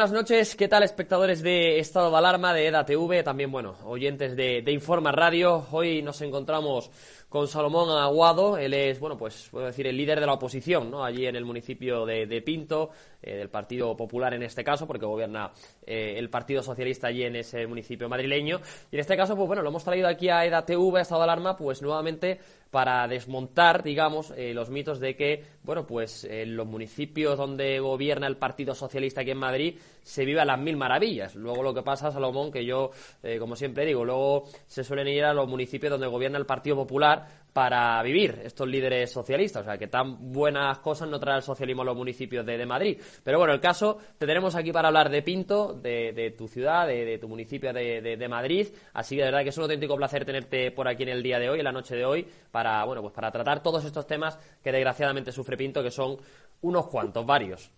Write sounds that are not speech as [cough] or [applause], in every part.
buenas noches. ¿Qué tal, espectadores de Estado de Alarma, de EDATV? También, bueno, oyentes de, de Informa Radio. Hoy nos encontramos con Salomón Aguado. Él es, bueno, pues puedo decir, el líder de la oposición, ¿no? Allí en el municipio de, Pinto, eh, del Partido Popular en este caso, porque gobierna eh, el Partido Socialista allí en ese municipio madrileño. Y en este caso, pues bueno, lo hemos traído aquí a EDATV, a Estado de Alarma, pues nuevamente para desmontar, digamos, eh, los mitos de que, bueno, pues en los municipios donde gobierna el Partido Socialista aquí en Madrid se vive a las mil maravillas. Luego lo que pasa, Salomón, que yo, como siempre digo, luego se suelen ir a los municipios donde gobierna el Partido Popular para vivir estos líderes socialistas. O sea, que tan buenas cosas no trae el socialismo a los municipios de, Madrid. Pero bueno, el caso, te tenemos aquí para hablar de Pinto, de, tu ciudad, de, tu municipio de, Madrid. Así que de verdad que es un auténtico placer tenerte por aquí en el día de hoy, en la noche de hoy, para, bueno, pues para tratar todos estos temas que desgraciadamente sufre Pinto, que son unos cuantos, varios.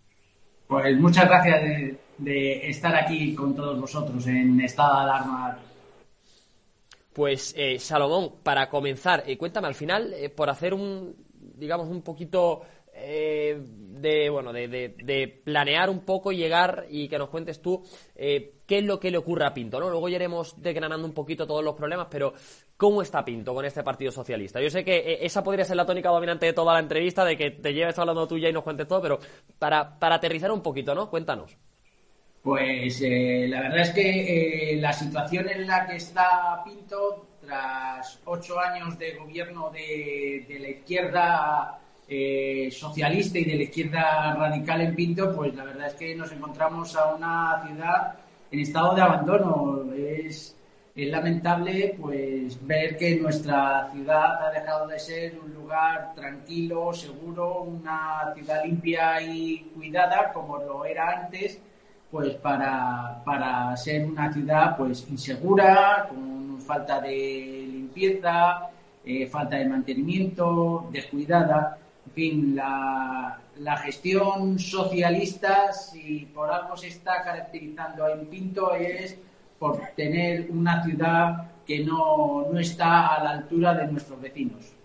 Pues muchas gracias de, estar aquí con todos vosotros en estado de alarma pues eh, Salomón, para comenzar, eh, cuéntame al final, eh, por hacer un, digamos, un poquito de, bueno, de, planear un poco, llegar y que nos cuentes tú qué es lo que le ocurre a Pinto, ¿no? Luego ya iremos desgranando un poquito todos los problemas, pero ¿cómo está Pinto con este Partido Socialista? Yo sé que esa podría ser la tónica dominante de toda la entrevista, de que te lleves hablando tú ya y nos cuentes todo, pero para, para aterrizar un poquito, ¿no? Cuéntanos. Pues eh, la verdad es que eh, la situación en la que está Pinto, tras ocho años de gobierno de, la izquierda eh, socialista y de la izquierda radical en Pinto, pues la verdad es que nos encontramos a una ciudad en estado de abandono. Es, es lamentable pues ver que nuestra ciudad ha dejado de ser un lugar tranquilo, seguro, una ciudad limpia y cuidada como lo era antes pues para, para ser una ciudad pues insegura, con falta de limpieza, eh, falta de mantenimiento, descuidada. En fin, la, la gestión socialista, si por algo se está caracterizando en Pinto, es por tener una ciudad que no, no está a la altura de nuestros vecinos.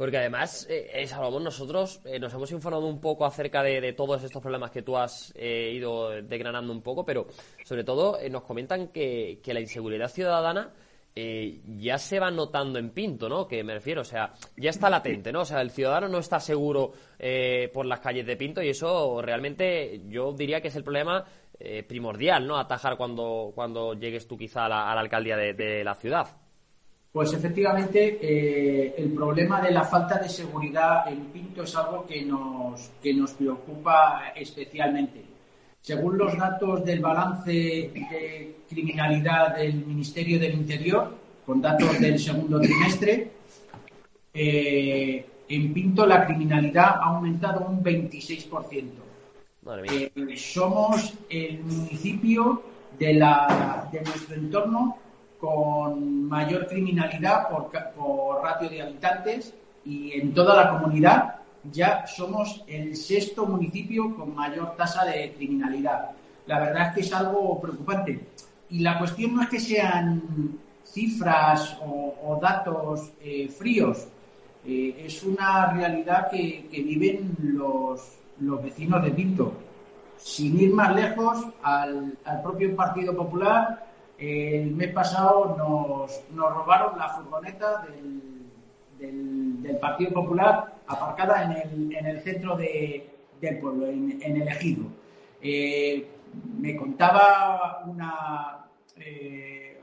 Porque además, eh, Salomón, nosotros eh, nos hemos informado un poco acerca de, todos estos problemas que tú has eh, ido desgranando un poco, pero sobre todo eh, nos comentan que, la inseguridad ciudadana ya se va notando en Pinto, ¿no? Que me refiero, o sea, ya está latente, ¿no? O sea, el ciudadano no está seguro por las calles de Pinto y eso realmente yo diría que es el problema primordial, ¿no? Atajar cuando, cuando llegues tú quizá a la, alcaldía de la ciudad. Pues efectivamente, eh, el problema de la falta de seguridad en Pinto es algo que nos, que nos preocupa especialmente. Según los datos del balance de criminalidad del Ministerio del Interior, con datos del segundo trimestre, eh, en Pinto la criminalidad ha aumentado un 26%. Eh, somos el municipio de, la, de nuestro entorno con mayor criminalidad por, ratio de habitantes y en toda la comunidad ya somos el sexto municipio con mayor tasa de criminalidad. La verdad es que es algo preocupante. Y la cuestión no es que sean cifras o, datos eh, fríos, eh, es una realidad que, viven los, los, vecinos de Pinto. Sin ir más lejos, al, propio Partido Popular, el mes pasado nos, nos robaron la furgoneta del, del, Partido Popular aparcada en el, en el centro de, del pueblo, en, el ejido. Eh, me contaba una, eh,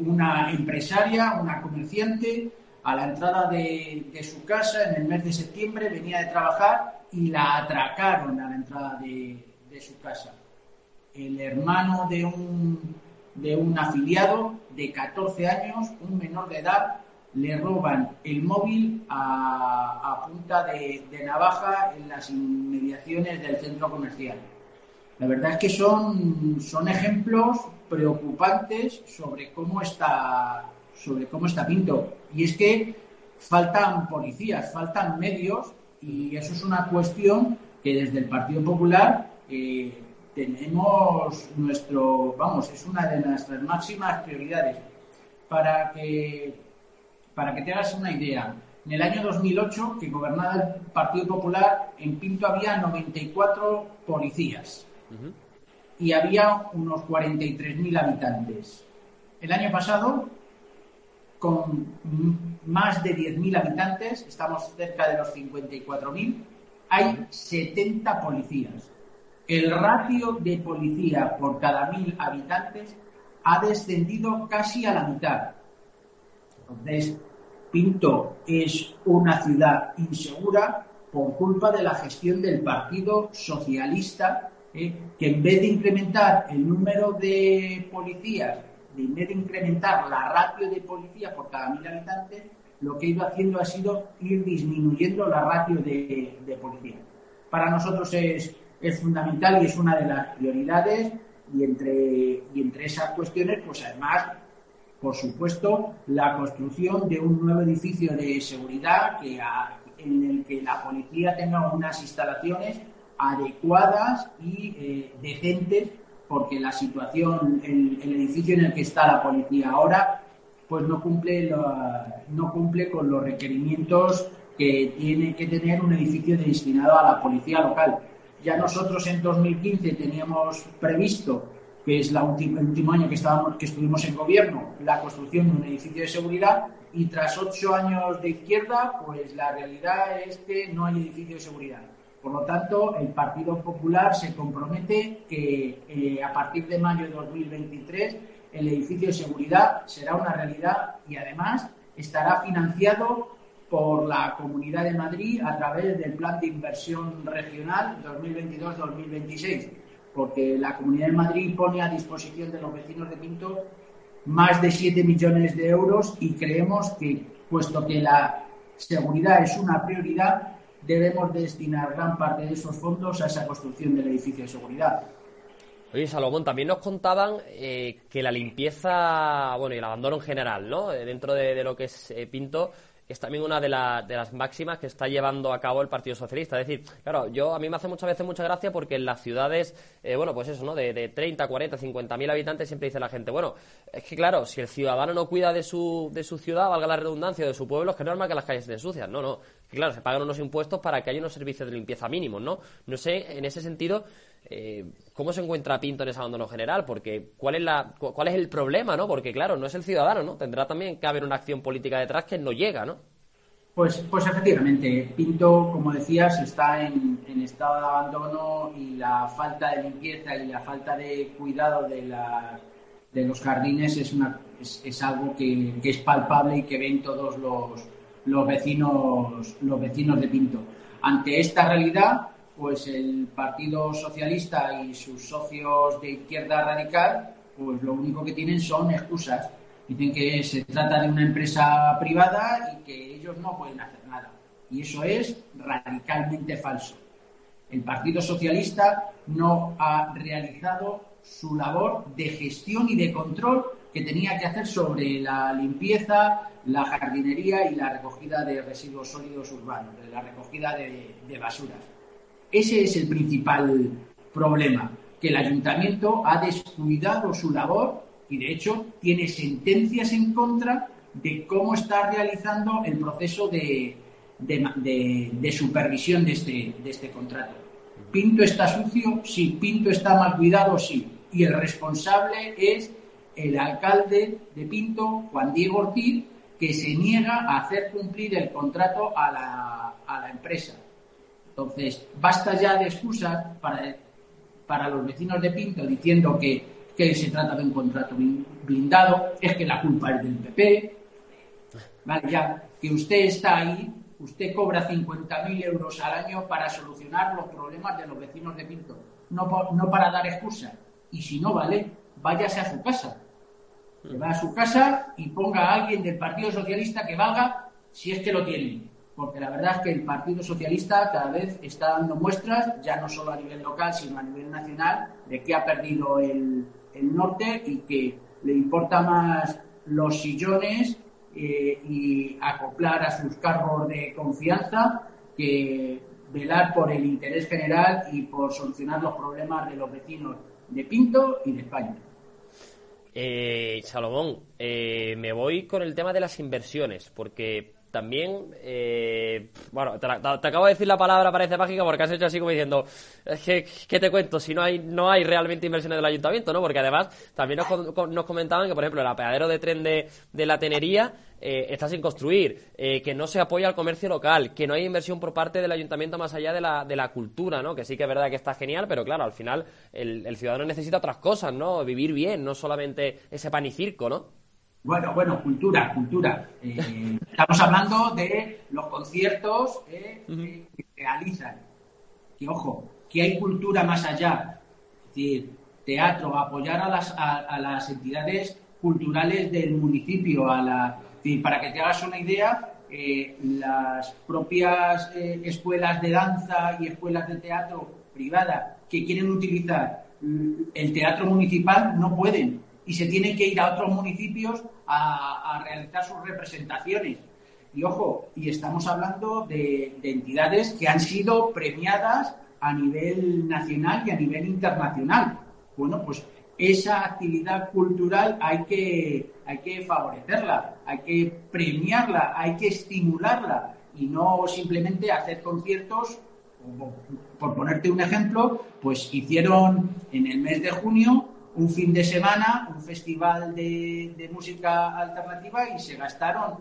una empresaria, una comerciante, a la entrada de, su casa en el mes de septiembre, venía de trabajar y la atracaron a la entrada de, su casa. El hermano de un, de un afiliado de 14 años, un menor de edad, le roban el móvil a, punta de, navaja en las inmediaciones del centro comercial. La verdad es que son, son ejemplos preocupantes sobre cómo está sobre cómo está Pinto. Y es que faltan policías, faltan medios y eso es una cuestión que desde el Partido Popular eh, tenemos nuestro, vamos, es una de nuestras máximas prioridades. Para que, para que te hagas una idea, en el año 2008, que gobernaba el Partido Popular, en Pinto había 94 policías y había unos 43.000 habitantes. El año pasado con más de 10.000 habitantes, estamos cerca de los 54.000, hay 70 policías. El ratio de policía por cada mil habitantes ha descendido casi a la mitad. Entonces, Pinto es una ciudad insegura por culpa de la gestión del Partido Socialista, eh, que en vez de incrementar el número de policías de en vez de incrementar la ratio de policía por cada mil habitantes, lo que ha ido haciendo ha sido ir disminuyendo la ratio de, policía. Para nosotros es, es, fundamental y es una de las prioridades y entre, y entre esas cuestiones, pues además, por supuesto, la construcción de un nuevo edificio de seguridad que en el que la policía tenga unas instalaciones adecuadas y eh, decentes porque la situación, el, edificio en el que está la policía ahora, pues no cumple, no cumple con los requerimientos que tiene que tener un edificio destinado a la policía local. Ya nosotros en 2015 teníamos previsto, que es el último año que, estábamos, que estuvimos en gobierno, la construcción de un edificio de seguridad y tras ocho años de izquierda, pues la realidad es que no hay edificio de seguridad. Por lo tanto, el Partido Popular se compromete que eh, a partir de mayo de 2023 el edificio de seguridad será una realidad y además estará financiado por la Comunidad de Madrid a través del Plan de Inversión Regional 2022-2026, porque la Comunidad de Madrid pone a disposición de los vecinos de Pinto más de 7 millones de euros y creemos que, puesto que la seguridad es una prioridad, debemos destinar gran parte de esos fondos a esa construcción del edificio de seguridad. Oye, Salomón, también nos contaban eh, que la limpieza, bueno, y el abandono en general, ¿no? Eh, dentro de, lo que es eh, Pinto, es también una de, de, las máximas que está llevando a cabo el Partido Socialista. Es decir, claro, yo a mí me hace muchas veces mucha gracia porque en las ciudades, eh, bueno, pues eso, ¿no? De, de 30, 40, 50 mil habitantes siempre dice la gente, bueno, es que claro, si el ciudadano no cuida de su, de su ciudad, valga la redundancia, de su pueblo, es que normal que las calles estén sucias. No, no. Que claro, se pagan unos impuestos para que haya unos servicios de limpieza mínimos, ¿no? No sé, en ese sentido, eh, ¿cómo se encuentra Pinto en ese abandono general? Porque ¿cuál es, la, ¿cuál es el problema, no? Porque claro, no es el ciudadano, ¿no? Tendrá también que haber una acción política detrás que no llega, ¿no? Pues, pues efectivamente, Pinto, como decías, está en, estado de abandono y la falta de limpieza y la falta de cuidado de, la, de los jardines es, una, es, algo que, es palpable y que ven todos los, los, vecinos, los vecinos de Pinto. Ante esta realidad, pues el Partido Socialista y sus socios de izquierda radical, pues lo único que tienen son excusas Dicen que se trata de una empresa privada y que ellos no pueden hacer nada. Y eso es radicalmente falso. El Partido Socialista no ha realizado su labor de gestión y de control que tenía que hacer sobre la limpieza, la jardinería y la recogida de residuos sólidos urbanos, de la recogida de, de basuras. Ese es el principal problema, que el ayuntamiento ha descuidado su labor y de hecho tiene sentencias en contra de cómo está realizando el proceso de, de, supervisión de este, de este contrato. Pinto está sucio, sí. Pinto está mal cuidado, sí. Y el responsable es el alcalde de Pinto, Juan Diego Ortiz, que se niega a hacer cumplir el contrato a la, a la empresa. Entonces, basta ya de excusas para, para los vecinos de Pinto diciendo que, que se trata de un contrato blindado, es que la culpa es del PP. Vale, ya, que usted está ahí usted cobra 50.000 euros al año para solucionar los problemas de los vecinos de Pinto, no, no para dar excusa. Y si no vale, váyase a su casa. Que va a su casa y ponga a alguien del Partido Socialista que valga si es que lo tiene. Porque la verdad es que el Partido Socialista cada vez está dando muestras, ya no solo a nivel local, sino a nivel nacional, de que ha perdido el, el norte y que le importa más los sillones eh, y acoplar a sus cargos de confianza que velar por el interés general y por solucionar los problemas de los vecinos de Pinto y de España. Eh, Salomón, eh, me voy con el tema de las inversiones, porque también, eh, bueno, te, acabo de decir la palabra, parece mágica, porque has hecho así como diciendo, ¿qué, qué te cuento? Si no hay no hay realmente inversiones del ayuntamiento, ¿no? Porque además también nos, nos comentaban que, por ejemplo, el apeadero de tren de, de la Tenería eh, está sin construir, eh, que no se apoya al comercio local, que no hay inversión por parte del ayuntamiento más allá de la, de la cultura, ¿no? Que sí que es verdad que está genial, pero claro, al final el, el ciudadano necesita otras cosas, ¿no? Vivir bien, no solamente ese pan y circo, ¿no? Bueno, bueno, cultura, cultura. Eh, estamos hablando de los conciertos eh, que realizan. Que ojo, que hay cultura más allá. Es decir, teatro, apoyar a las, a, las entidades culturales del municipio, a la, para que te hagas una idea, eh, las propias escuelas de danza y escuelas de teatro privada que quieren utilizar mm, el teatro municipal no pueden y se tienen que ir a otros municipios a, realizar sus representaciones. Y ojo, y estamos hablando de, entidades que han sido premiadas a nivel nacional y a nivel internacional. Bueno, pues esa actividad cultural hay que, hay que favorecerla, hay que premiarla, hay que estimularla y no simplemente hacer conciertos. Por ponerte un ejemplo, pues hicieron en el mes de junio un fin de semana, un festival de, música alternativa y se gastaron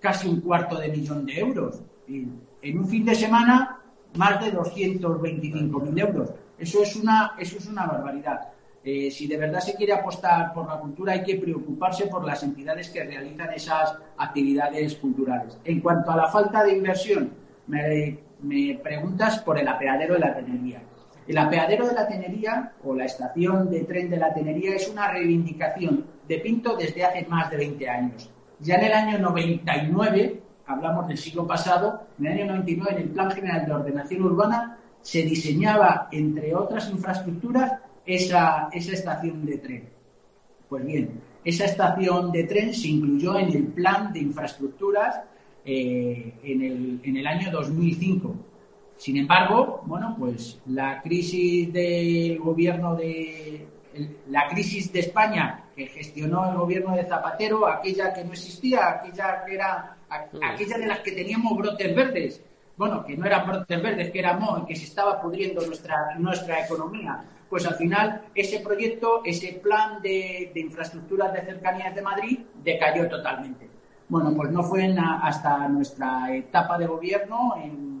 casi un cuarto de millón de euros. en un fin de semana, más de 225.000 euros. Eso es una, eso es una barbaridad. Eh, si de verdad se quiere apostar por la cultura, hay que preocuparse por las entidades que realizan esas actividades culturales. En cuanto a la falta de inversión, me, me preguntas por el apeadero de la tenería. El apeadero de la Tenería o la estación de tren de la Tenería es una reivindicación de Pinto desde hace más de 20 años. Ya en el año 99, hablamos del siglo pasado, en el año 99 en el Plan General de Ordenación Urbana se diseñaba, entre otras infraestructuras, esa, esa estación de tren. Pues bien, esa estación de tren se incluyó en el Plan de Infraestructuras eh, en, el, en el año 2005 sin embargo, bueno, pues la crisis del gobierno de la crisis de España que gestionó el gobierno de Zapatero, aquella que no existía, aquella que era aquella de las que teníamos brotes verdes, bueno, que no eran brotes verdes, que era que se estaba pudriendo nuestra nuestra economía. Pues al final ese proyecto, ese plan de, infraestructuras de cercanías de Madrid decayó totalmente. Bueno, pues no fue hasta nuestra etapa de gobierno en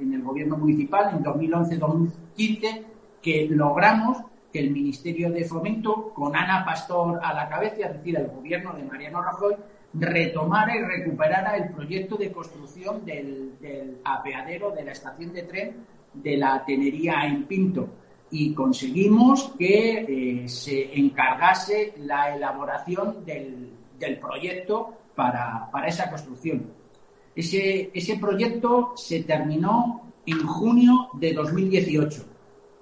en el gobierno municipal en 2011-2015 que logramos que el Ministerio de Fomento, con Ana Pastor a la cabeza, es decir, el gobierno de Mariano Rajoy, retomara y recuperara el proyecto de construcción del, apeadero de la estación de tren de la Tenería en Pinto. Y conseguimos que eh, se encargase la elaboración del, proyecto para, para esa construcción. Ese, ese proyecto se terminó en junio de 2018.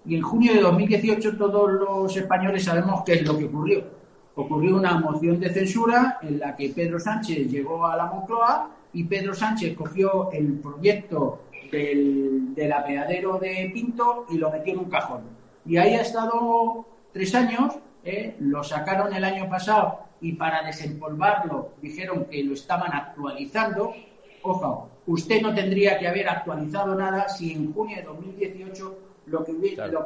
Y en junio de 2018 todos los españoles sabemos qué es lo que ocurrió. ocurrió una moción de censura en la que Pedro Sánchez llegó a la Moncloa y Pedro Sánchez cogió el proyecto del, del apeadero de Pinto y lo metió en un cajón. Y ahí ha estado tres años, ¿eh? lo sacaron el año pasado y para desempolvarlo dijeron que lo estaban actualizando. Ojo, usted no tendría que haber actualizado nada si en junio de 2018 lo que hubiese, lo,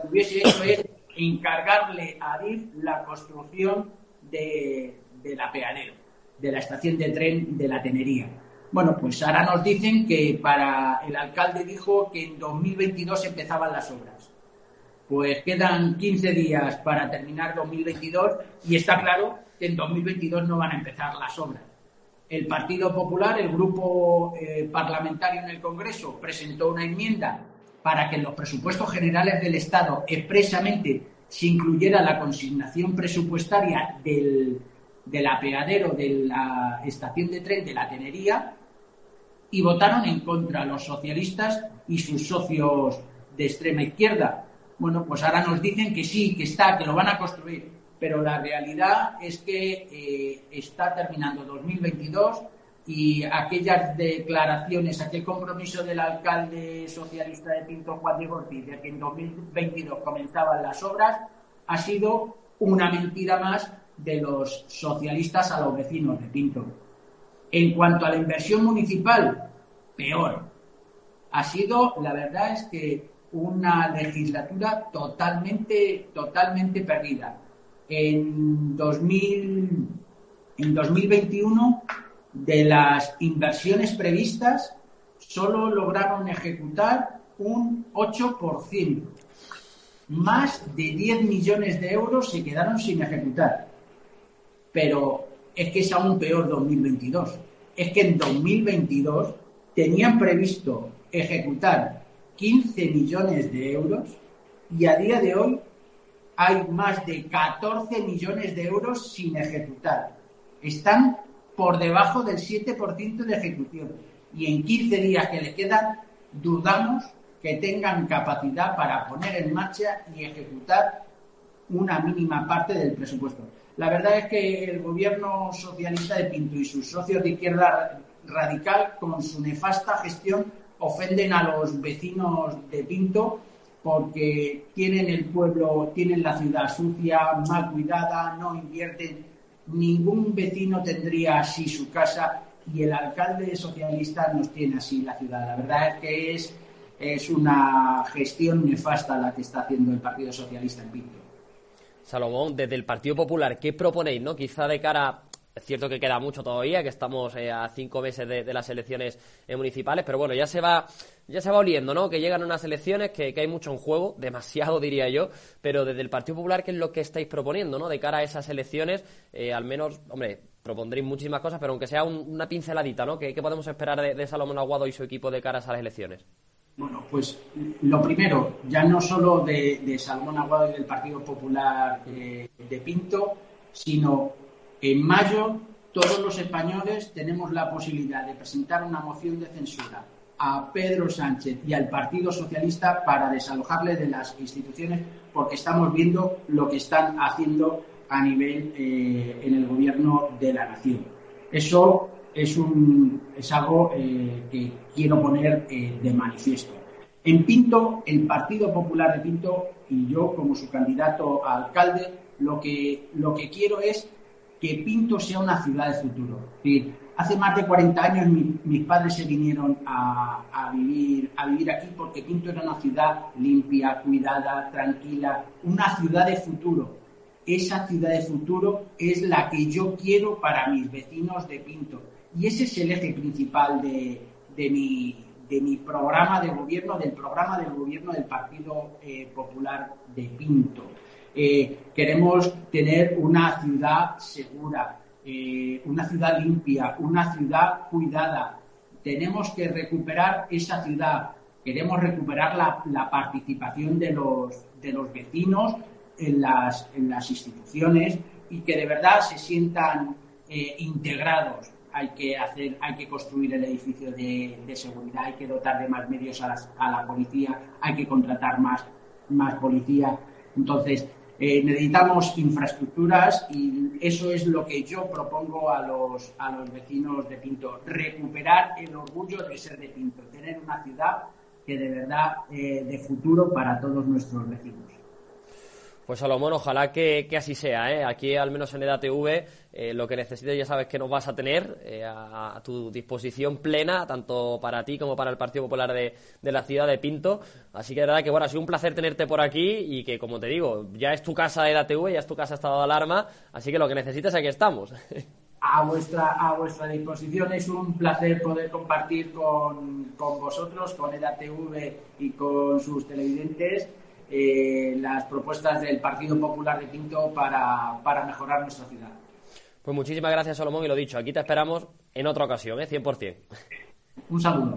que hubiese hecho es encargarle a DIF la construcción de, del apeadero, de la estación de tren de la Tenería. Bueno, pues ahora nos dicen que para el alcalde dijo que en 2022 empezaban las obras. Pues quedan 15 días para terminar 2022 y está claro que en 2022 no van a empezar las obras. El Partido Popular, el grupo eh, parlamentario en el Congreso, presentó una enmienda para que en los presupuestos generales del Estado expresamente se incluyera la consignación presupuestaria del, del apeadero de la estación de tren de la Tenería y votaron en contra los socialistas y sus socios de extrema izquierda. Bueno, pues ahora nos dicen que sí, que está, que lo van a construir, pero la realidad es que eh, está terminando 2022 y aquellas declaraciones, aquel compromiso del alcalde socialista de Pinto, Juan Diego Ortiz, de que en 2022 comenzaban las obras, ha sido una mentira más de los socialistas a los vecinos de Pinto. En cuanto a la inversión municipal, peor. Ha sido, la verdad es que una legislatura totalmente, totalmente perdida. En, 2000, en 2021, de las inversiones previstas, solo lograron ejecutar un 8%. Más de 10 millones de euros se quedaron sin ejecutar. Pero es que es aún peor 2022. Es que en 2022 tenían previsto ejecutar 15 millones de euros y a día de hoy hay más de 14 millones de euros sin ejecutar. Están por debajo del 7% de ejecución. Y en 15 días que le quedan, dudamos que tengan capacidad para poner en marcha y ejecutar una mínima parte del presupuesto. La verdad es que el gobierno socialista de Pinto y sus socios de izquierda radical, con su nefasta gestión, ofenden a los vecinos de Pinto porque tienen el pueblo, tienen la ciudad sucia, mal cuidada, no invierten. Ningún vecino tendría así su casa y el alcalde socialista nos tiene así la ciudad. La verdad es que es, es una gestión nefasta la que está haciendo el Partido Socialista en Pinto. Salomón, desde el Partido Popular, ¿qué proponéis, no? Quizá de cara es cierto que queda mucho todavía, que estamos eh, a cinco meses de, las elecciones eh, municipales, pero bueno, ya se va ya se va oliendo, ¿no? Que llegan unas elecciones, que, hay mucho en juego, [laughs] demasiado diría yo, pero desde el Partido Popular, ¿qué es lo que estáis proponiendo, ¿no? De cara a esas elecciones, eh, al menos, hombre, propondréis muchísimas cosas, pero aunque sea una pinceladita, ¿no? ¿Qué, podemos esperar de, Salomón Aguado y su equipo de cara a esas elecciones? Bueno, pues lo primero, ya no solo de, Salomón Aguado y del Partido Popular de Pinto, sino en mayo todos los españoles tenemos la posibilidad de presentar una moción de censura a Pedro Sánchez y al Partido Socialista para desalojarle de las instituciones porque estamos viendo lo que están haciendo a nivel eh, en el gobierno de la nación. Eso es, un, es algo eh, que quiero poner eh, de manifiesto. En Pinto, el Partido Popular de Pinto y yo como su candidato a alcalde, lo que, lo que quiero es que Pinto sea una ciudad de futuro. hace más de 40 años mis padres se vinieron a, vivir, aquí porque Pinto era una ciudad limpia, cuidada, tranquila, una ciudad de futuro. Esa ciudad de futuro es la que yo quiero para mis vecinos de Pinto. Y ese es el eje principal de, mi, de mi programa de gobierno, del programa del gobierno del Partido eh, Popular de Pinto. Queremos tener una ciudad segura, eh, una ciudad limpia, una ciudad cuidada. Tenemos que recuperar esa ciudad. Queremos recuperar la, participación de los, de los vecinos en las, en las instituciones y que de verdad se sientan eh, integrados. Hay que hacer, hay que construir el edificio de, seguridad, hay que dotar de más medios a, a la policía, hay que contratar más, más policía. Entonces, Eh, necesitamos infraestructuras y eso es lo que yo propongo a los, a los vecinos de Pinto, recuperar el orgullo de ser de Pinto, tener una ciudad que de verdad eh, de futuro para todos nuestros vecinos. Pues Salomón, ojalá que, así sea. ¿eh? Aquí, al menos en EDATV, eh, lo que necesites ya sabes que nos vas a tener eh, a, tu disposición plena, tanto para ti como para el Partido Popular de, la ciudad de Pinto. Así que de verdad que bueno, ha sido un placer tenerte por aquí y que, como te digo, ya es tu casa EDATV, ya es tu casa estado de alarma, así que lo que necesites aquí estamos. [laughs] A vuestra, a vuestra disposición es un placer poder compartir con, con vosotros, con EDATV y con sus televidentes eh, las propuestas del Partido Popular de Pinto para, para mejorar nuestra ciudad. Pues muchísimas gracias, Solomón, y lo dicho, aquí te esperamos en otra ocasión, ¿eh? 100%. Un saludo.